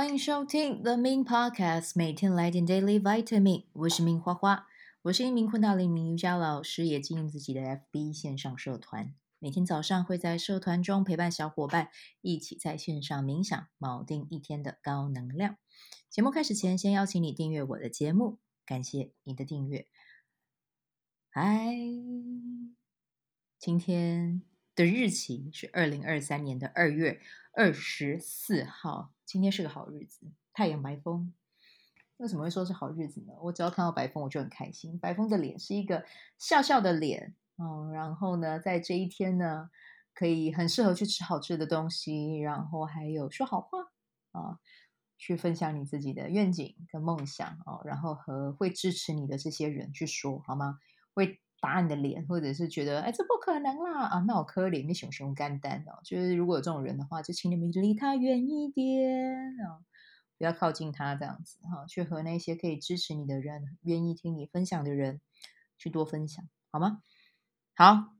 欢迎收听 The Min Podcast，每天来点 Daily Vitamin。我是 Min 花花，我是一名昆达里尼瑜伽老师，也经营自己的 FB 线上社团。每天早上会在社团中陪伴小伙伴一起在线上冥想，锚定一天的高能量。节目开始前，先邀请你订阅我的节目，感谢你的订阅。嗨，今天的日期是二零二三年的二月二十四号。今天是个好日子，太阳白风。为什么会说是好日子呢？我只要看到白风，我就很开心。白风的脸是一个笑笑的脸，嗯，然后呢，在这一天呢，可以很适合去吃好吃的东西，然后还有说好话啊，去分享你自己的愿景跟梦想哦，然后和会支持你的这些人去说好吗？会。打你的脸，或者是觉得哎，这不可能啦啊，那我可怜你熊熊肝胆哦。就是如果有这种人的话，就请你们离他远一点啊，不要靠近他这样子哈，去和那些可以支持你的人、愿意听你分享的人去多分享，好吗？好，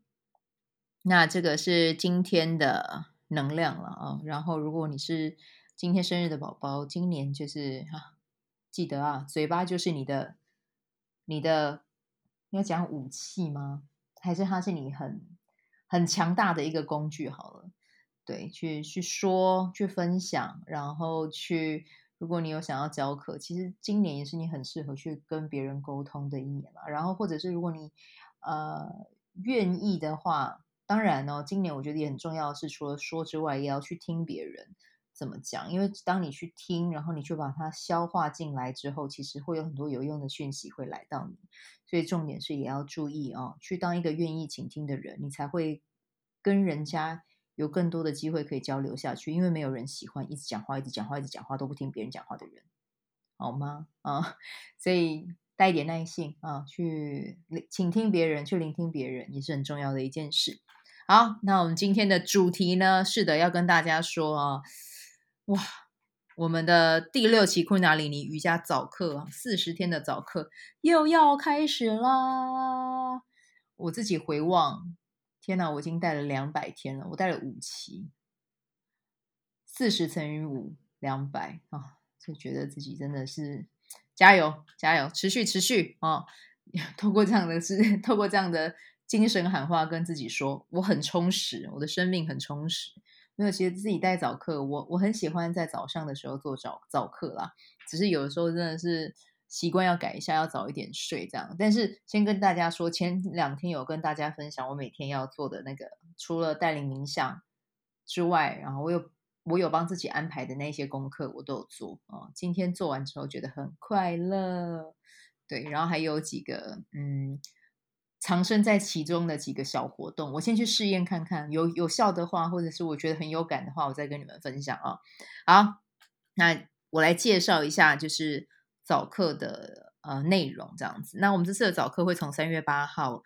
那这个是今天的能量了啊。然后，如果你是今天生日的宝宝，今年就是哈，记得啊，嘴巴就是你的，你的。你要讲武器吗？还是它是你很很强大的一个工具？好了，对，去去说，去分享，然后去，如果你有想要教课，其实今年也是你很适合去跟别人沟通的一年嘛。然后，或者是如果你呃愿意的话，当然哦，今年我觉得也很重要的是，除了说之外，也要去听别人。怎么讲？因为当你去听，然后你去把它消化进来之后，其实会有很多有用的讯息会来到你。所以重点是也要注意哦，去当一个愿意倾听的人，你才会跟人家有更多的机会可以交流下去。因为没有人喜欢一直讲话、一直讲话、一直讲话都不听别人讲话的人，好吗？啊，所以带一点耐性啊，去倾听别人，去聆听别人，也是很重要的一件事。好，那我们今天的主题呢，是的，要跟大家说啊。哇，我们的第六期昆达里尼瑜伽早课，四十天的早课又要开始啦！我自己回望，天哪，我已经带了两百天了，我带了五期，四十乘以五，两百啊，就觉得自己真的是加油加油，持续持续啊！透过这样的事，透过这样的精神喊话，跟自己说，我很充实，我的生命很充实。因为其实自己带早课，我我很喜欢在早上的时候做早早课啦。只是有的时候真的是习惯要改一下，要早一点睡这样。但是先跟大家说，前两天有跟大家分享我每天要做的那个，除了带领冥想之外，然后我有我有帮自己安排的那些功课，我都有做啊。今天做完之后觉得很快乐，对，然后还有几个嗯。藏身在其中的几个小活动，我先去试验看看，有有效的话，或者是我觉得很有感的话，我再跟你们分享啊。好，那我来介绍一下，就是早课的呃内容这样子。那我们这次的早课会从三月八号，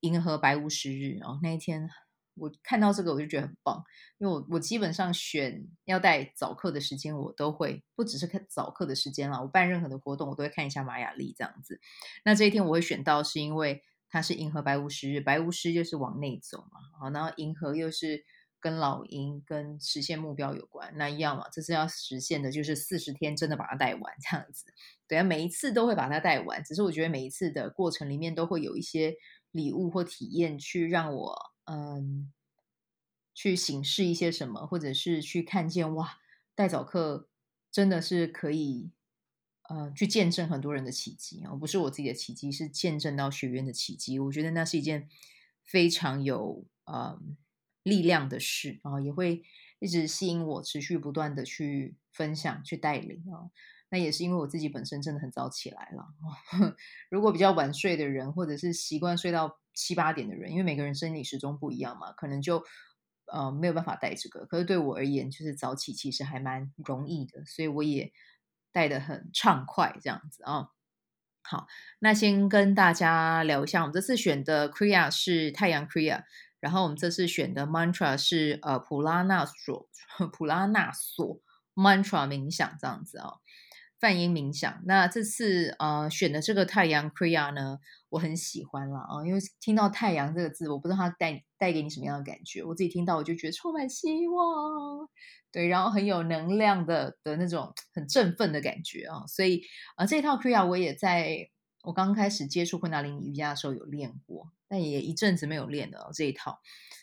银河白巫师日哦，那一天我看到这个我就觉得很棒，因为我我基本上选要带早课的时间，我都会不只是看早课的时间啦，我办任何的活动，我都会看一下玛雅历这样子。那这一天我会选到，是因为。它是银河白巫师日，白巫师就是往内走嘛，好，然后银河又是跟老鹰跟实现目标有关，那一样嘛，这是要实现的，就是四十天真的把它带完这样子，对啊，每一次都会把它带完，只是我觉得每一次的过程里面都会有一些礼物或体验，去让我嗯，去省视一些什么，或者是去看见哇，带早课真的是可以。呃，去见证很多人的奇迹啊，不是我自己的奇迹，是见证到学员的奇迹。我觉得那是一件非常有呃力量的事啊，也会一直吸引我持续不断的去分享、去带领啊。那也是因为我自己本身真的很早起来了。如果比较晚睡的人，或者是习惯睡到七八点的人，因为每个人生理时钟不一样嘛，可能就呃没有办法带这个。可是对我而言，就是早起其实还蛮容易的，所以我也。带的很畅快，这样子啊、好，那先跟大家聊一下，我们这次选的 Kriya 是太阳 Kriya，然后我们这次选的 Mantra 是呃普拉纳索普拉纳索 Mantra 冥想这样子啊、哦。梵音冥想。那这次呃选的这个太阳 Kriya 呢，我很喜欢了啊，因为听到太阳这个字，我不知道它带带给你什么样的感觉。我自己听到我就觉得充满希望，对，然后很有能量的的那种很振奋的感觉啊。所以啊、呃，这套 Kriya 我也在我刚开始接触昆达里尼瑜伽的时候有练过，但也一阵子没有练了这一套。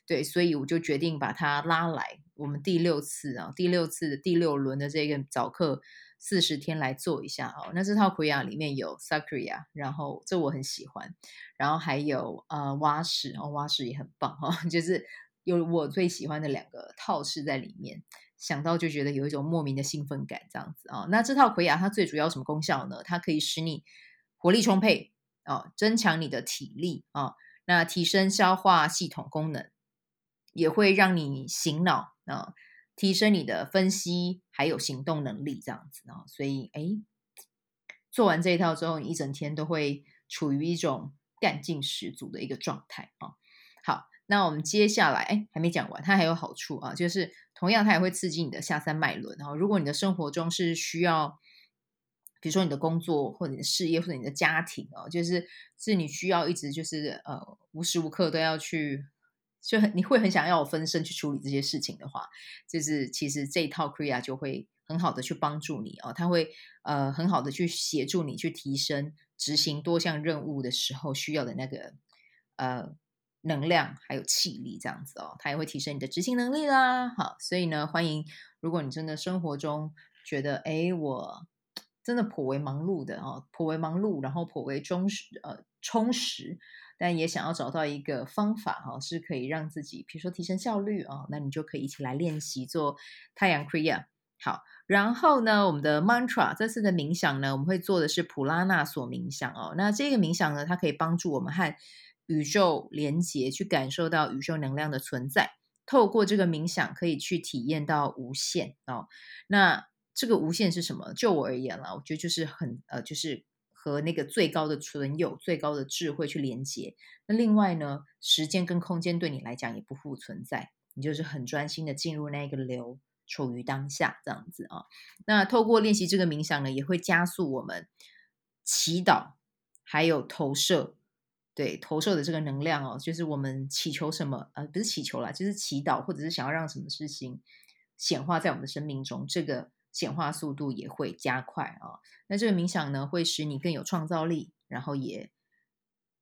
对，所以我就决定把它拉来我们第六次啊，第六次的第六轮的这个早课四十天来做一下哦。那这套 Kriya 里面有 Sakria，然后这我很喜欢，然后还有呃蛙式哦，蛙式也很棒哈、哦，就是有我最喜欢的两个套式在里面，想到就觉得有一种莫名的兴奋感这样子啊、哦。那这套 Kriya 它最主要什么功效呢？它可以使你活力充沛、哦，增强你的体力、哦，那提升消化系统功能。也会让你醒脑啊，提升你的分析还有行动能力，这样子啊，所以哎，做完这一套之后，你一整天都会处于一种干劲十足的一个状态啊。好，那我们接下来哎，还没讲完，它还有好处啊，就是同样它也会刺激你的下三脉轮啊。如果你的生活中是需要，比如说你的工作或者你的事业或者你的家庭哦，就是是你需要一直就是呃无时无刻都要去。就很你会很想要我分身去处理这些事情的话，就是其实这一套 Kriya 就会很好的去帮助你哦，它会呃很好的去协助你去提升执行多项任务的时候需要的那个呃能量还有气力这样子哦，它也会提升你的执行能力啦。好，所以呢，欢迎如果你真的生活中觉得哎我真的颇为忙碌的哦，颇为忙碌，然后颇为充实呃充实。但也想要找到一个方法哈，是可以让自己，比如说提升效率啊，那你就可以一起来练习做太阳 Kriya。好，然后呢，我们的 Mantra 这次的冥想呢，我们会做的是普拉纳索冥想哦。那这个冥想呢，它可以帮助我们和宇宙连接，去感受到宇宙能量的存在。透过这个冥想，可以去体验到无限哦。那这个无限是什么？就我而言了，我觉得就是很呃，就是。和那个最高的存有、最高的智慧去连接。那另外呢，时间跟空间对你来讲也不复存在，你就是很专心的进入那个流，处于当下这样子啊。那透过练习这个冥想呢，也会加速我们祈祷，还有投射，对投射的这个能量哦，就是我们祈求什么，呃，不是祈求啦，就是祈祷，或者是想要让什么事情显化在我们的生命中，这个。显化速度也会加快啊，那这个冥想呢，会使你更有创造力，然后也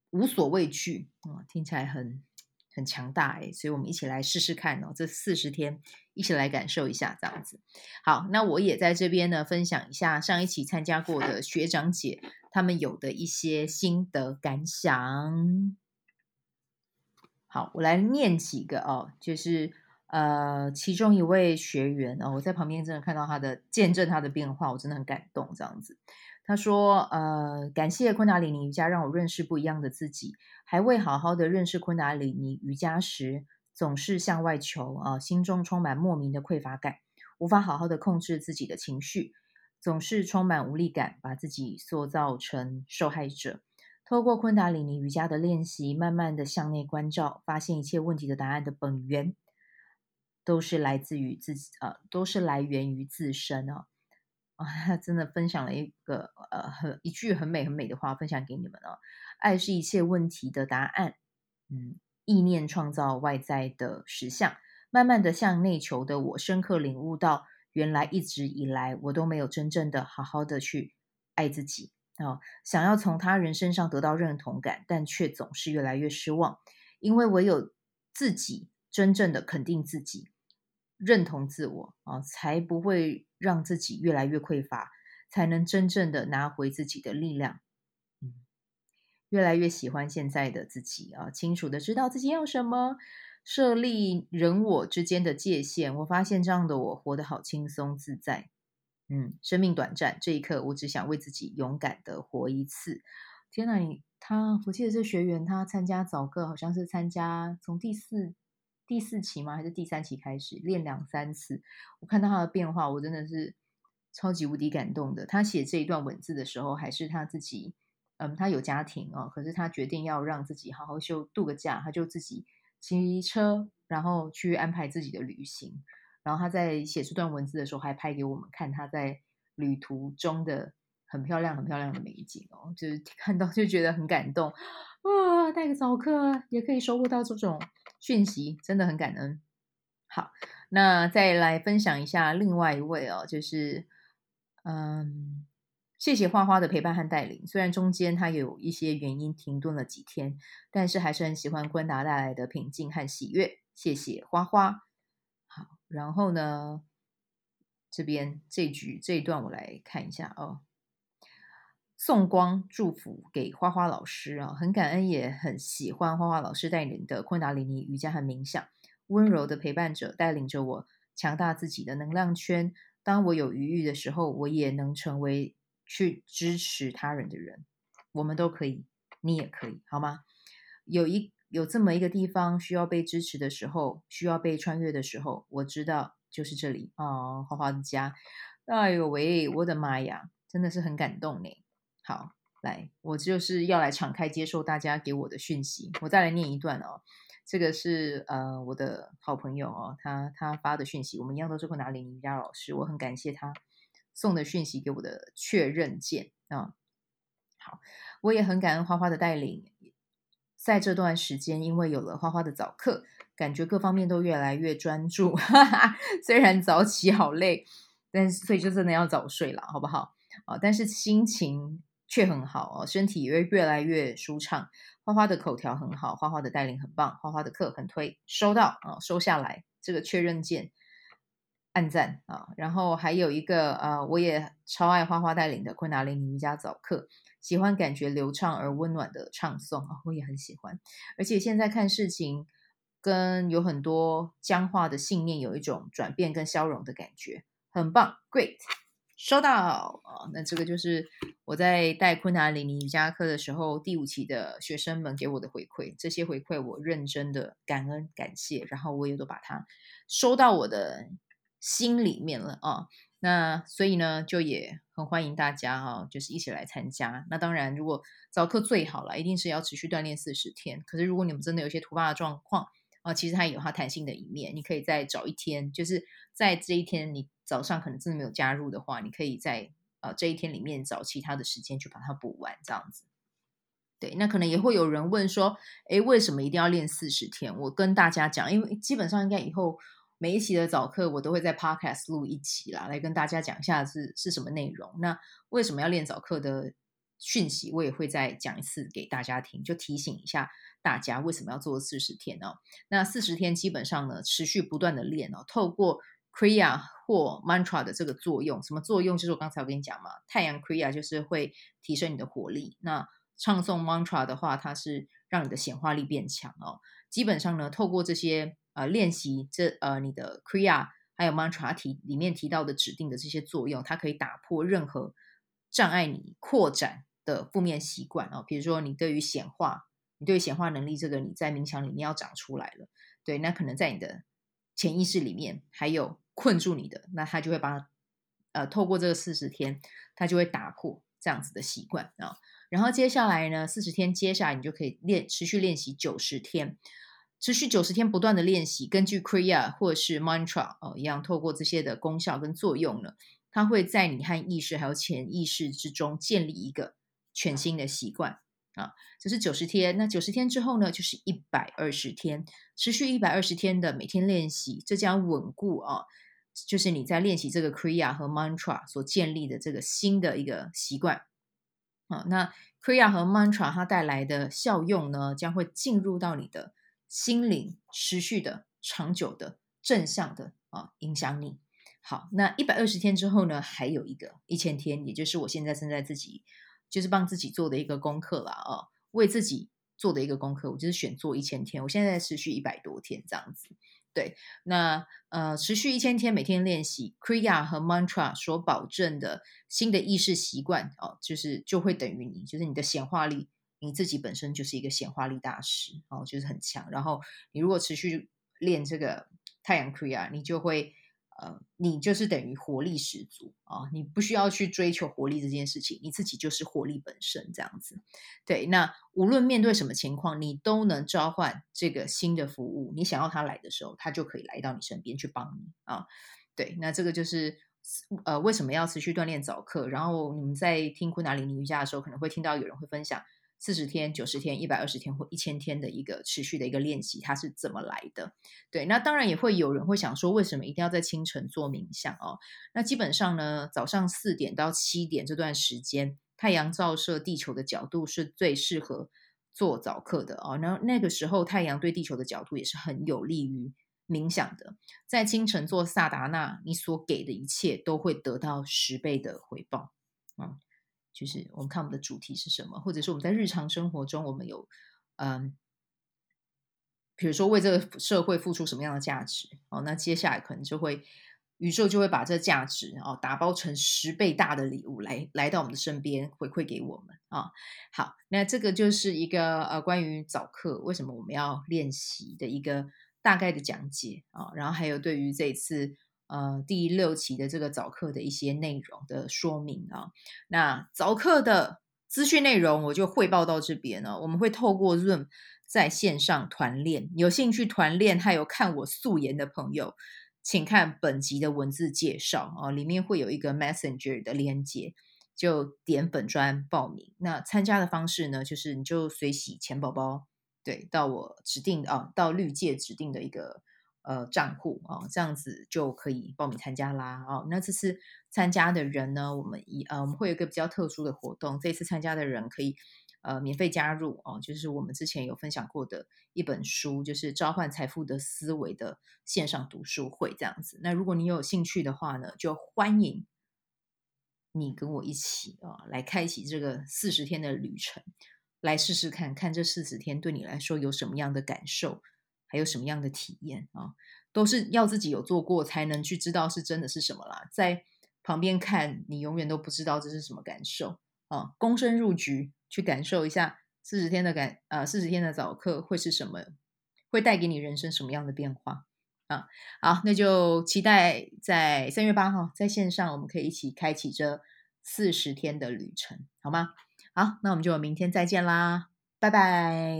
无所畏惧啊，听起来很很强大诶，所以我们一起来试试看哦，这四十天一起来感受一下这样子。好，那我也在这边呢，分享一下上一期参加过的学长姐他们有的一些心得感想。好，我来念几个哦，就是。呃，其中一位学员哦，我在旁边真的看到他的见证，他的变化，我真的很感动。这样子，他说：“呃，感谢昆达里尼瑜伽，让我认识不一样的自己。还未好好的认识昆达里尼瑜伽时，总是向外求啊、心中充满莫名的匮乏感，无法好好的控制自己的情绪，总是充满无力感，把自己塑造成受害者。透过昆达里尼瑜伽的练习，慢慢的向内关照，发现一切问题的答案的本源。”都是来自于自己，呃，都是来源于自身哦。啊，他真的分享了一个呃很一句很美很美的话，分享给你们哦。爱是一切问题的答案。嗯，意念创造外在的实相。慢慢的向内求的我，深刻领悟到，原来一直以来我都没有真正的好好的去爱自己哦。想要从他人身上得到认同感，但却总是越来越失望，因为唯有自己真正的肯定自己。认同自我啊，才不会让自己越来越匮乏，才能真正的拿回自己的力量。嗯，越来越喜欢现在的自己啊，清楚的知道自己要什么，设立人我之间的界限。我发现这样的我活得好轻松自在。嗯，生命短暂，这一刻我只想为自己勇敢的活一次。天哪，你他，我记得这学员他参加早课，好像是参加从第四。第四期吗？还是第三期开始练两三次？我看到他的变化，我真的是超级无敌感动的。他写这一段文字的时候，还是他自己，嗯，他有家庭哦，可是他决定要让自己好好休度个假，他就自己骑车，然后去安排自己的旅行。然后他在写这段文字的时候，还拍给我们看他在旅途中的很漂亮、很漂亮的美景哦，就是看到就觉得很感动啊！带个早课也可以收获到这种讯息，真的很感恩。好，那再来分享一下另外一位哦，就是嗯。谢谢花花的陪伴和带领，虽然中间他有一些原因停顿了几天，但是还是很喜欢昆达带来的平静和喜悦。谢谢花花。好，然后呢，这边这局这一段我来看一下哦。送光祝福给花花老师啊，很感恩也很喜欢花花老师带领的昆达里尼瑜伽和冥想，温柔的陪伴者带领着我强大自己的能量圈。当我有余裕的时候，我也能成为。去支持他人的人，我们都可以，你也可以，好吗？有一有这么一个地方需要被支持的时候，需要被穿越的时候，我知道就是这里哦，花花的家。哎呦喂，我的妈呀，真的是很感动呢。好，来，我就是要来敞开接受大家给我的讯息。我再来念一段哦，这个是呃我的好朋友哦，他他发的讯息，我们一样都是昆达里尼瑜伽老师，我很感谢他。送的讯息给我的确认键啊，好，我也很感恩花花的带领，在这段时间，因为有了花花的早课，感觉各方面都越来越专注。哈哈，虽然早起好累，但是所以就真的要早睡了，好不好？啊，但是心情却很好哦，身体也会越来越舒畅。花花的口条很好，花花的带领很棒，花花的课很推，收到啊，收下来这个确认键。按赞啊，然后还有一个啊，我也超爱花花带领的昆达里尼瑜伽早课，喜欢感觉流畅而温暖的唱诵啊，我也很喜欢。而且现在看事情跟有很多僵化的信念有一种转变跟消融的感觉，很棒，great，收到啊。那这个就是我在带昆达里尼瑜伽课的时候，第五期的学生们给我的回馈，这些回馈我认真的感恩感谢，然后我也都把它收到我的。心里面了啊，那所以呢，就也很欢迎大家哈，就是一起来参加。那当然，如果早课最好了，一定是要持续锻炼四十天。可是如果你们真的有一些突发的状况啊，其实它有它弹性的一面，你可以再找一天，就是在这一天你早上可能真的没有加入的话，你可以在呃这一天里面找其他的时间去把它补完，这样子。对，那可能也会有人问说，诶，为什么一定要练四十天？我跟大家讲，因为基本上应该以后。每一期的早课，我都会在 Podcast 录一期啦，来跟大家讲一下是是什么内容。那为什么要练早课的讯息，我也会再讲一次给大家听，就提醒一下大家为什么要做四十天哦。那四十天基本上呢，持续不断的练哦，透过 Kriya 或 Mantra 的这个作用，什么作用？就是我刚才我跟你讲嘛，太阳 Kriya 就是会提升你的活力，那唱诵 Mantra 的话，它是让你的显化力变强哦。基本上呢，透过这些。呃，练习这呃，你的 Kriya 还有 Mantra 提里面提到的指定的这些作用，它可以打破任何障碍你扩展的负面习惯哦。比如说，你对于显化，你对显化能力这个，你在冥想里面要长出来了，对，那可能在你的潜意识里面还有困住你的，那他就会把呃，透过这个四十天，他就会打破这样子的习惯啊。然后接下来呢，四十天接下来你就可以练持续练习九十天。持续九十天不断的练习，根据 Kriya 或是 Mantra 哦一样，透过这些的功效跟作用呢，它会在你和意识还有潜意识之中建立一个全新的习惯啊。这是九十天，那九十天之后呢，就是一百二十天，持续一百二十天的每天练习，这将稳固啊，就是你在练习这个 Kriya 和 Mantra 所建立的这个新的一个习惯啊。那 Kriya 和 Mantra 它带来的效用呢，将会进入到你的。心灵持续的、长久的、正向的啊，影响你。好，那一百二十天之后呢，还有一个一千天，也就是我现在正在自己就是帮自己做的一个功课了啊，为自己做的一个功课，我就是选做一千天。我现在在持续一百多天这样子。对，那呃，持续一千天，每天练习 Kriya 和 Mantra 所保证的新的意识习惯哦，就是就会等于你，就是你的显化力。你自己本身就是一个显化力大师哦，就是很强。然后你如果持续练这个太阳 Kriya，你就会呃，你就是等于活力十足啊、你不需要去追求活力这件事情，你自己就是活力本身这样子。对，那无论面对什么情况，你都能召唤这个新的服务。你想要它来的时候，它就可以来到你身边去帮你啊、对，那这个就是呃，为什么要持续锻炼早课？然后你们在听昆达里尼瑜伽的时候，可能会听到有人会分享四十天、九十天、一百二十天或一千天的一个持续的一个练习，它是怎么来的？对，那当然也会有人会想说，为什么一定要在清晨做冥想哦？那基本上呢，早上四点到七点这段时间，太阳照射地球的角度是最适合做早课的哦。然后那个时候，太阳对地球的角度也是很有利于。冥想的，在清晨做萨达纳，你所给的一切都会得到十倍的回报。嗯，就是我们看我们的主题是什么，或者是我们在日常生活中，我们有嗯，比如说为这个社会付出什么样的价值哦，那接下来可能就会宇宙就会把这价值哦打包成十倍大的礼物来来到我们的身边回馈给我们啊。好，那这个就是一个呃关于早课为什么我们要练习的一个。大概的讲解啊，然后还有对于这次呃第六期的这个早课的一些内容的说明啊，那早课的资讯内容我就汇报到这边了。我们会透过 Zoom 在线上团练，有兴趣团练还有看我素颜的朋友，请看本集的文字介绍啊，里面会有一个 Messenger 的连接，就点本专报名。那参加的方式呢，就是你就随喜钱宝宝。对，到我指定啊，到绿界指定的一个呃账户啊，这样子就可以报名参加啦哦。那这次参加的人呢，我们一呃我们会有一个比较特殊的活动，这次参加的人可以呃免费加入哦，就是我们之前有分享过的一本书，就是《召唤财富的思维》的线上读书会这样子。那如果你有兴趣的话呢，就欢迎你跟我一起啊，来开启这个四十天的旅程。来试试看看这四十天对你来说有什么样的感受，还有什么样的体验啊？都是要自己有做过才能去知道是真的是什么啦。在旁边看，你永远都不知道这是什么感受啊。躬身入局去感受一下四十天的感啊，四十天的早课会是什么？会带给你人生什么样的变化啊？好，那就期待在三月八号在线上，我们可以一起开启这四十天的旅程，好吗？好，那我们就明天再见啦，拜拜！